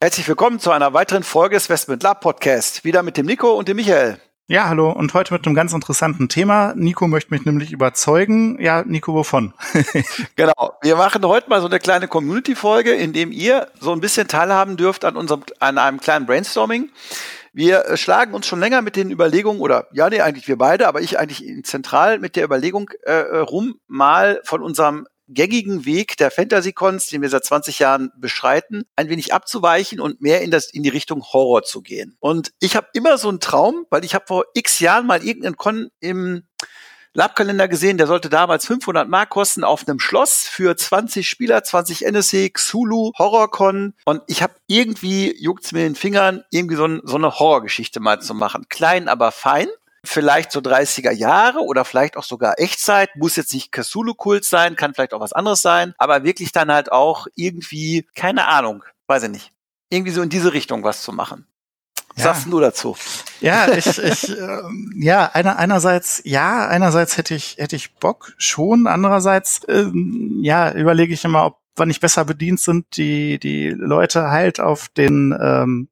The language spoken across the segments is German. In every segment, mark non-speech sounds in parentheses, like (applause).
Herzlich willkommen zu einer weiteren Folge des Westment Lab Podcast. Wieder mit dem Nico und dem Michael. Ja, hallo und heute mit einem ganz interessanten Thema. Nico möchte mich nämlich überzeugen. Ja, Nico, wovon? (laughs) genau. Wir machen heute mal so eine kleine Community-Folge, in dem ihr so ein bisschen teilhaben dürft an unserem, an einem kleinen Brainstorming. Wir schlagen uns schon länger mit den Überlegungen, oder ja, nee, eigentlich wir beide, aber ich eigentlich zentral mit der Überlegung äh rum, mal von unserem gängigen Weg der Fantasy-Cons, den wir seit 20 Jahren beschreiten, ein wenig abzuweichen und mehr in, das, in die Richtung Horror zu gehen. Und ich habe immer so einen Traum, weil ich habe vor x Jahren mal irgendeinen Con im Labkalender gesehen, der sollte damals 500 Mark kosten auf einem Schloss für 20 Spieler, 20 NSC, Xulu, Horrorcon. Und ich habe irgendwie, juckt's mir in den Fingern, irgendwie so, ein, so eine Horrorgeschichte mal zu machen. Klein, aber fein vielleicht so 30er Jahre oder vielleicht auch sogar Echtzeit, muss jetzt nicht Cthulhu-Kult sein, kann vielleicht auch was anderes sein, aber wirklich dann halt auch irgendwie, keine Ahnung, weiß ich nicht, irgendwie so in diese Richtung was zu machen. Was ja. sagst du dazu? Ja, (laughs) ich, ich äh, ja, einer, einerseits ja, einerseits hätte ich hätte ich Bock schon, andererseits äh, ja, überlege ich immer, ob wann nicht besser bedient sind, die die Leute halt auf den ähm,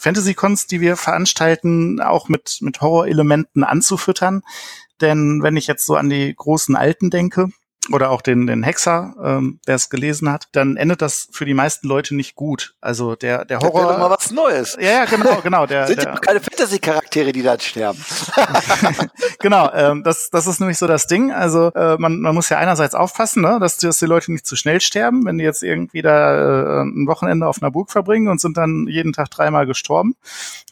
Fantasy-Cons, die wir veranstalten, auch mit, mit Horrorelementen anzufüttern. Denn wenn ich jetzt so an die großen Alten denke, oder auch den, den Hexer, ähm, der es gelesen hat, dann endet das für die meisten Leute nicht gut. Also der, der Horror. Das mal was Neues. Ja, ja genau, genau. Der, (laughs) Sind der, keine Fantasy-Charaktere, die dann sterben. (laughs) genau, ähm, das, das ist nämlich so das Ding. Also äh, man, man muss ja einerseits aufpassen, ne, dass, dass die Leute nicht zu schnell sterben, wenn die jetzt irgendwie da äh, ein Wochenende auf einer Burg verbringen und sind dann jeden Tag dreimal gestorben.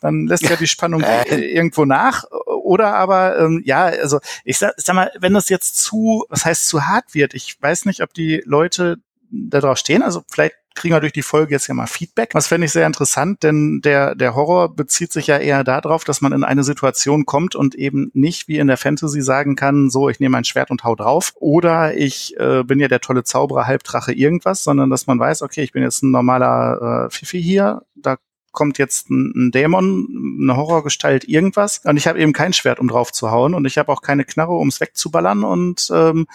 Dann lässt ja (laughs) die Spannung irgendwo nach. Oder aber, ähm, ja, also ich sag, sag mal, wenn das jetzt zu, was heißt zu hart wird, ich weiß nicht, ob die Leute da drauf stehen. Also vielleicht kriegen wir durch die Folge jetzt ja mal Feedback. Was fände ich sehr interessant, denn der, der Horror bezieht sich ja eher darauf, dass man in eine Situation kommt und eben nicht wie in der Fantasy sagen kann, so, ich nehme ein Schwert und hau drauf. Oder ich äh, bin ja der tolle Zauberer, Halbdrache, irgendwas, sondern dass man weiß, okay, ich bin jetzt ein normaler äh, Fifi hier, da kommt jetzt ein, ein Dämon, eine Horrorgestalt, irgendwas. Und ich habe eben kein Schwert, um drauf zu hauen. Und ich habe auch keine Knarre, um es wegzuballern. Und ähm,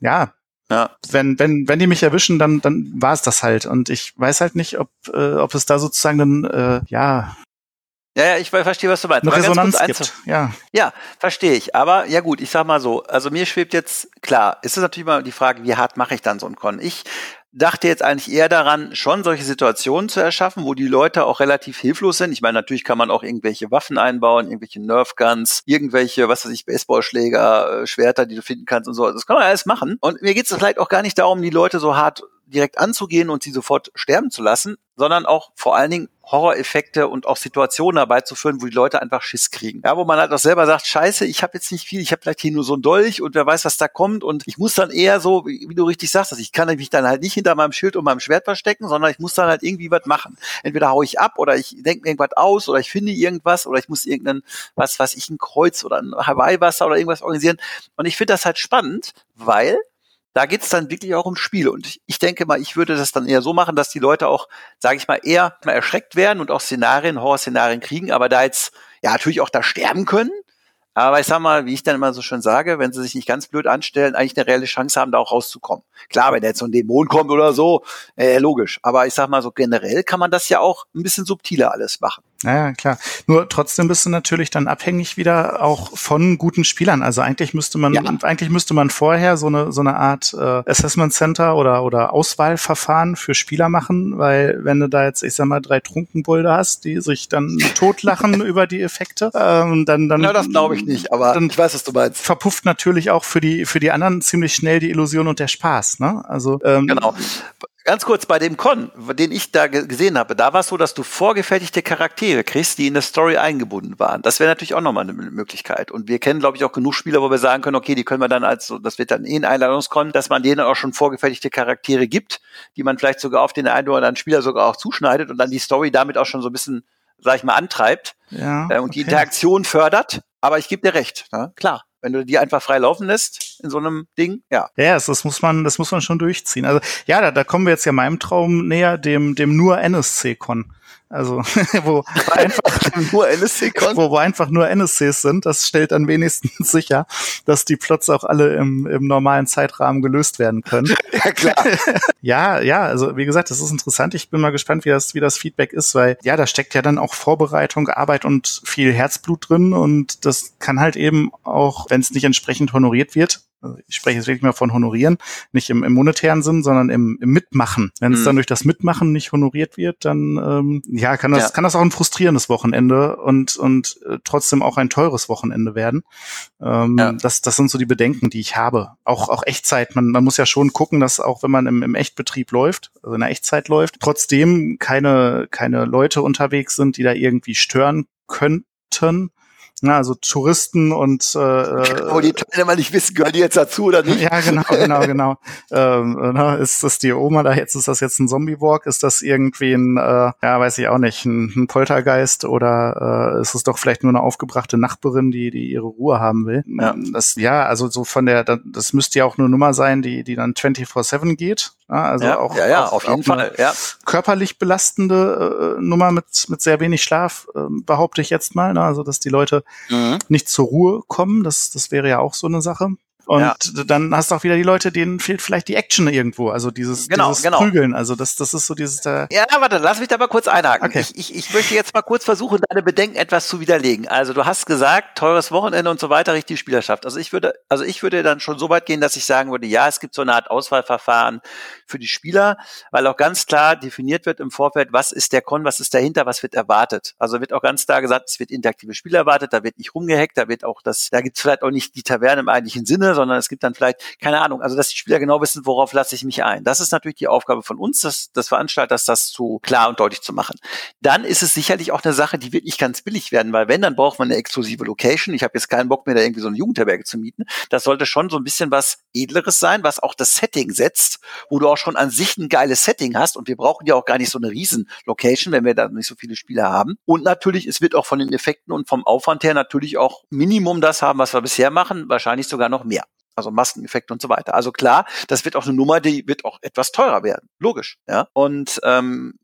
ja, ja. Wenn, wenn, wenn die mich erwischen, dann, dann war es das halt. Und ich weiß halt nicht, ob, äh, ob es da sozusagen dann, äh, ja. Ja, ja, ich verstehe, was du meinst. Eine Resonanz gibt. Ja, ja verstehe ich. Aber ja gut, ich sag mal so, also mir schwebt jetzt, klar, ist es natürlich mal die Frage, wie hart mache ich dann so ein Con? Ich dachte jetzt eigentlich eher daran, schon solche Situationen zu erschaffen, wo die Leute auch relativ hilflos sind. Ich meine, natürlich kann man auch irgendwelche Waffen einbauen, irgendwelche Nerfguns, irgendwelche, was weiß ich, Baseballschläger, äh, Schwerter, die du finden kannst und so. Das kann man alles machen. Und mir geht es vielleicht auch gar nicht darum, die Leute so hart direkt anzugehen und sie sofort sterben zu lassen, sondern auch vor allen Dingen Horroreffekte und auch Situationen herbeizuführen, wo die Leute einfach Schiss kriegen. Ja, wo man halt auch selber sagt, scheiße, ich habe jetzt nicht viel, ich habe vielleicht hier nur so ein Dolch und wer weiß, was da kommt und ich muss dann eher so, wie, du richtig sagst, also ich kann mich dann halt nicht hinter meinem Schild und meinem Schwert verstecken, sondern ich muss dann halt irgendwie was machen. Entweder hau ich ab oder ich denke mir irgendwas aus oder ich finde irgendwas oder ich muss irgendeinen, was weiß ich, ein Kreuz oder ein Hawaii-Wasser oder irgendwas organisieren. Und ich finde das halt spannend, weil da geht's dann wirklich auch ums Spiel. Und ich, ich denke mal, ich würde das dann eher so machen, dass die Leute auch, sage ich mal, eher mal erschreckt werden und auch Szenarien, Horrorszenarien kriegen, aber da jetzt ja natürlich auch da sterben können. Aber ich sag mal, wie ich dann immer so schön sage, wenn sie sich nicht ganz blöd anstellen, eigentlich eine reelle Chance haben, da auch rauszukommen. Klar, wenn jetzt so ein Dämon kommt oder so, äh, logisch. Aber ich sag mal so generell kann man das ja auch ein bisschen subtiler alles machen. Naja, klar. Nur trotzdem bist du natürlich dann abhängig wieder auch von guten Spielern. Also eigentlich müsste man, ja. eigentlich müsste man vorher so eine, so eine Art äh, Assessment Center oder, oder Auswahlverfahren für Spieler machen, weil wenn du da jetzt, ich sag mal, drei Trunkenbolde hast, die sich dann totlachen (laughs) über die Effekte, ähm, dann, dann. Ja, das glaube ich nicht, aber dann ich weiß, was du meinst. Verpufft natürlich auch für die, für die anderen ziemlich schnell die Illusion und der Spaß, ne? Also, ähm, genau Ganz kurz, bei dem Con, den ich da gesehen habe, da war es so, dass du vorgefertigte Charaktere kriegst, die in der Story eingebunden waren. Das wäre natürlich auch nochmal eine Möglichkeit. Und wir kennen, glaube ich, auch genug Spieler, wo wir sagen können, okay, die können wir dann als, das wird dann eh ein Einladungskon, dass man denen auch schon vorgefertigte Charaktere gibt, die man vielleicht sogar auf den einen oder anderen Spieler sogar auch zuschneidet und dann die Story damit auch schon so ein bisschen, sag ich mal, antreibt ja, äh, und okay. die Interaktion fördert. Aber ich gebe dir recht, ne? klar. Wenn du die einfach frei laufen lässt in so einem Ding, ja. Ja, das, das muss man, das muss man schon durchziehen. Also ja, da, da kommen wir jetzt ja meinem Traum näher, dem, dem nur NSC-Con. Also (laughs) wo einfach (laughs) nur NSC wo, wo einfach nur NSCs sind, das stellt dann wenigstens (laughs) sicher, dass die Plots auch alle im, im normalen Zeitrahmen gelöst werden können. ja, klar. ja, ja, also wie gesagt, das ist interessant. Ich bin mal gespannt, wie das, wie das Feedback ist, weil ja, da steckt ja dann auch Vorbereitung, Arbeit und viel Herzblut drin und das kann halt eben auch, wenn es nicht entsprechend honoriert wird, also ich spreche jetzt wirklich mal von honorieren, nicht im, im monetären Sinn, sondern im, im Mitmachen. Wenn es mhm. dann durch das Mitmachen nicht honoriert wird, dann ähm, ja, kann das, ja. kann das auch ein frustrierendes Wochenende und, und äh, trotzdem auch ein teures Wochenende werden. Ähm, ja. das, das sind so die Bedenken, die ich habe. Auch, auch Echtzeit. Man, man muss ja schon gucken, dass auch wenn man im, im Echtbetrieb läuft, also in der Echtzeit läuft, trotzdem keine, keine Leute unterwegs sind, die da irgendwie stören könnten. Na, also Touristen und äh, Wo die Teilnehmer nicht wissen, gehören die jetzt dazu oder nicht? Ja, genau, genau, genau. (laughs) ähm, na, ist das die Oma da jetzt? Ist das jetzt ein Zombie-Walk? Ist das irgendwie ein, äh, ja, weiß ich auch nicht, ein, ein Poltergeist oder äh, ist es doch vielleicht nur eine aufgebrachte Nachbarin, die, die ihre Ruhe haben will? Ja. Das, ja, also so von der, das müsste ja auch eine Nummer sein, die, die dann 24-7 geht. Ja, also ja, auch, ja, ja, auf jeden Fall. Ja. Körperlich belastende äh, Nummer mit, mit sehr wenig Schlaf, äh, behaupte ich jetzt mal. Ne? Also, dass die Leute mhm. nicht zur Ruhe kommen, das, das wäre ja auch so eine Sache. Und ja. dann hast du auch wieder die Leute, denen fehlt vielleicht die Action irgendwo, also dieses, genau, dieses genau. Prügeln. Also das, das ist so dieses. Äh ja, warte, lass mich da mal kurz einhaken. Okay. Ich, ich, ich möchte jetzt mal kurz versuchen, deine Bedenken etwas zu widerlegen. Also du hast gesagt, teures Wochenende und so weiter, richtig Spielerschaft. Also ich würde, also ich würde dann schon so weit gehen, dass ich sagen würde, ja, es gibt so eine Art Auswahlverfahren für die Spieler, weil auch ganz klar definiert wird im Vorfeld, was ist der Con, was ist dahinter, was wird erwartet. Also wird auch ganz klar gesagt, es wird interaktive Spiele erwartet, da wird nicht rumgehackt, da wird auch das, da gibt es vielleicht auch nicht die Taverne im eigentlichen Sinne, sondern es gibt dann vielleicht keine Ahnung, also dass die Spieler genau wissen, worauf lasse ich mich ein. Das ist natürlich die Aufgabe von uns, des, des Veranstalters, das zu klar und deutlich zu machen. Dann ist es sicherlich auch eine Sache, die wird nicht ganz billig werden, weil wenn, dann braucht man eine exklusive Location. Ich habe jetzt keinen Bock mehr, da irgendwie so eine Jugendherberge zu mieten. Das sollte schon so ein bisschen was Edleres sein, was auch das Setting setzt, wo du auch schon an sich ein geiles Setting hast. Und wir brauchen ja auch gar nicht so eine riesen Location, wenn wir da nicht so viele Spieler haben. Und natürlich, es wird auch von den Effekten und vom Aufwand her natürlich auch Minimum das haben, was wir bisher machen, wahrscheinlich sogar noch mehr. Also Maskeneffekt und so weiter. Also klar, das wird auch eine Nummer, die wird auch etwas teurer werden. Logisch. Ja. Und ähm,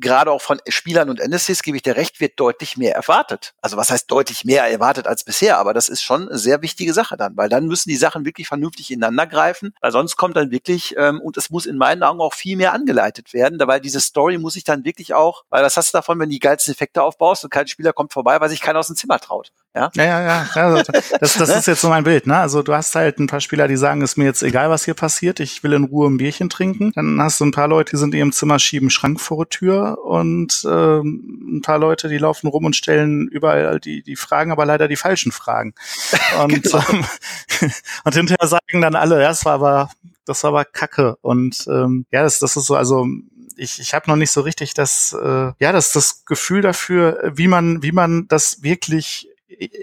gerade auch von Spielern und NSCs gebe ich dir recht, wird deutlich mehr erwartet. Also was heißt deutlich mehr erwartet als bisher, aber das ist schon eine sehr wichtige Sache dann, weil dann müssen die Sachen wirklich vernünftig ineinander greifen, weil sonst kommt dann wirklich, ähm, und es muss in meinen Augen auch viel mehr angeleitet werden, weil diese Story muss ich dann wirklich auch, weil was hast du davon, wenn die geilsten Effekte aufbaust und kein Spieler kommt vorbei, weil sich keiner aus dem Zimmer traut. Ja, ja, ja. ja. Also, das, das ist jetzt so mein Bild. Ne? Also du hast halt ein paar Spieler, die sagen, ist mir jetzt egal, was hier passiert, ich will in Ruhe ein Bierchen trinken. Dann hast du ein paar Leute, die sind in ihrem Zimmer, schieben Schrank vor die Tür und ähm, ein paar Leute, die laufen rum und stellen überall die, die Fragen, aber leider die falschen Fragen. (laughs) Und, genau. ähm, (laughs) und hinterher sagen dann alle, ja, das war aber, das war aber Kacke. Und ähm, ja, das, das ist so, also ich, ich habe noch nicht so richtig das, äh, ja, das, das Gefühl dafür, wie man, wie man das wirklich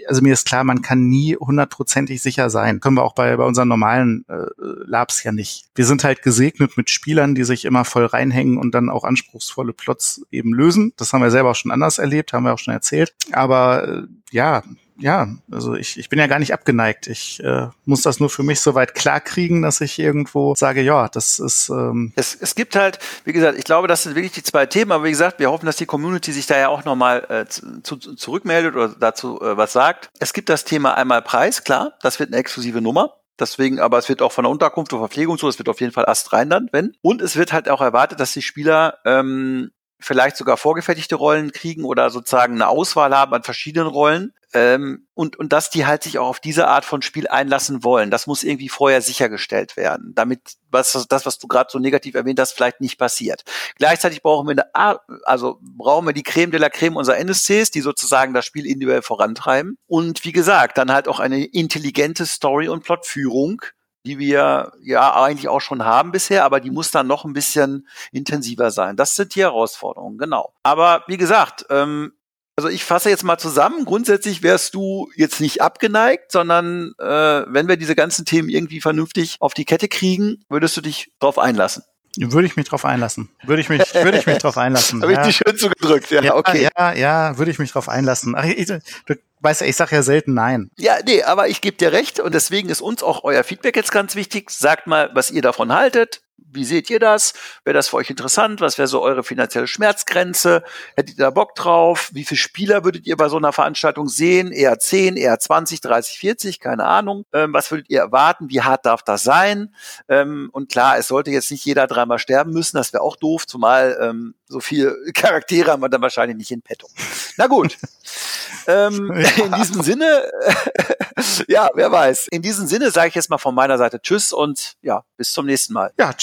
also mir ist klar, man kann nie hundertprozentig sicher sein. Können wir auch bei, bei unseren normalen äh, Labs ja nicht. Wir sind halt gesegnet mit Spielern, die sich immer voll reinhängen und dann auch anspruchsvolle Plots eben lösen. Das haben wir selber auch schon anders erlebt, haben wir auch schon erzählt. Aber äh, ja, ja, also ich, ich bin ja gar nicht abgeneigt. Ich äh, muss das nur für mich soweit klar kriegen, dass ich irgendwo sage, ja, das ist. Ähm es, es gibt halt, wie gesagt, ich glaube, das sind wirklich die zwei Themen, aber wie gesagt, wir hoffen, dass die Community sich da ja auch nochmal äh, zu, zurückmeldet oder dazu äh, was sagt. Es gibt das Thema einmal Preis, klar, das wird eine exklusive Nummer. Deswegen, aber es wird auch von der Unterkunft und Verpflegung so, es wird auf jeden Fall Ast rein dann, wenn. Und es wird halt auch erwartet, dass die Spieler ähm, vielleicht sogar vorgefertigte Rollen kriegen oder sozusagen eine Auswahl haben an verschiedenen Rollen, ähm, und, und dass die halt sich auch auf diese Art von Spiel einlassen wollen. Das muss irgendwie vorher sichergestellt werden, damit was, das, was du gerade so negativ erwähnt hast, vielleicht nicht passiert. Gleichzeitig brauchen wir eine, also brauchen wir die Creme de la Creme unserer NSCs, die sozusagen das Spiel individuell vorantreiben. Und wie gesagt, dann halt auch eine intelligente Story- und Plotführung, die wir ja eigentlich auch schon haben bisher, aber die muss dann noch ein bisschen intensiver sein. Das sind die Herausforderungen, genau. Aber wie gesagt, ähm, also ich fasse jetzt mal zusammen. Grundsätzlich wärst du jetzt nicht abgeneigt, sondern äh, wenn wir diese ganzen Themen irgendwie vernünftig auf die Kette kriegen, würdest du dich darauf einlassen. Würde ich mich drauf einlassen. Würde ich mich, würde ich mich drauf einlassen. (laughs) Habe ja. ich die schön zugedrückt, ja, ja, okay. Ja, ja, würde ich mich drauf einlassen. Ach, ich, du weißt ja, ich sage ja selten nein. Ja, nee, aber ich gebe dir recht und deswegen ist uns auch euer Feedback jetzt ganz wichtig. Sagt mal, was ihr davon haltet. Wie seht ihr das? Wäre das für euch interessant? Was wäre so eure finanzielle Schmerzgrenze? Hättet ihr da Bock drauf? Wie viele Spieler würdet ihr bei so einer Veranstaltung sehen? Eher 10, eher 20, 30, 40? Keine Ahnung. Ähm, was würdet ihr erwarten? Wie hart darf das sein? Ähm, und klar, es sollte jetzt nicht jeder dreimal sterben müssen. Das wäre auch doof, zumal ähm, so viele (laughs) Charaktere haben wir dann wahrscheinlich nicht in petto. Na gut. (laughs) ähm, ja. In diesem Sinne, (laughs) ja, wer weiß. In diesem Sinne sage ich jetzt mal von meiner Seite Tschüss und ja, bis zum nächsten Mal. Ja,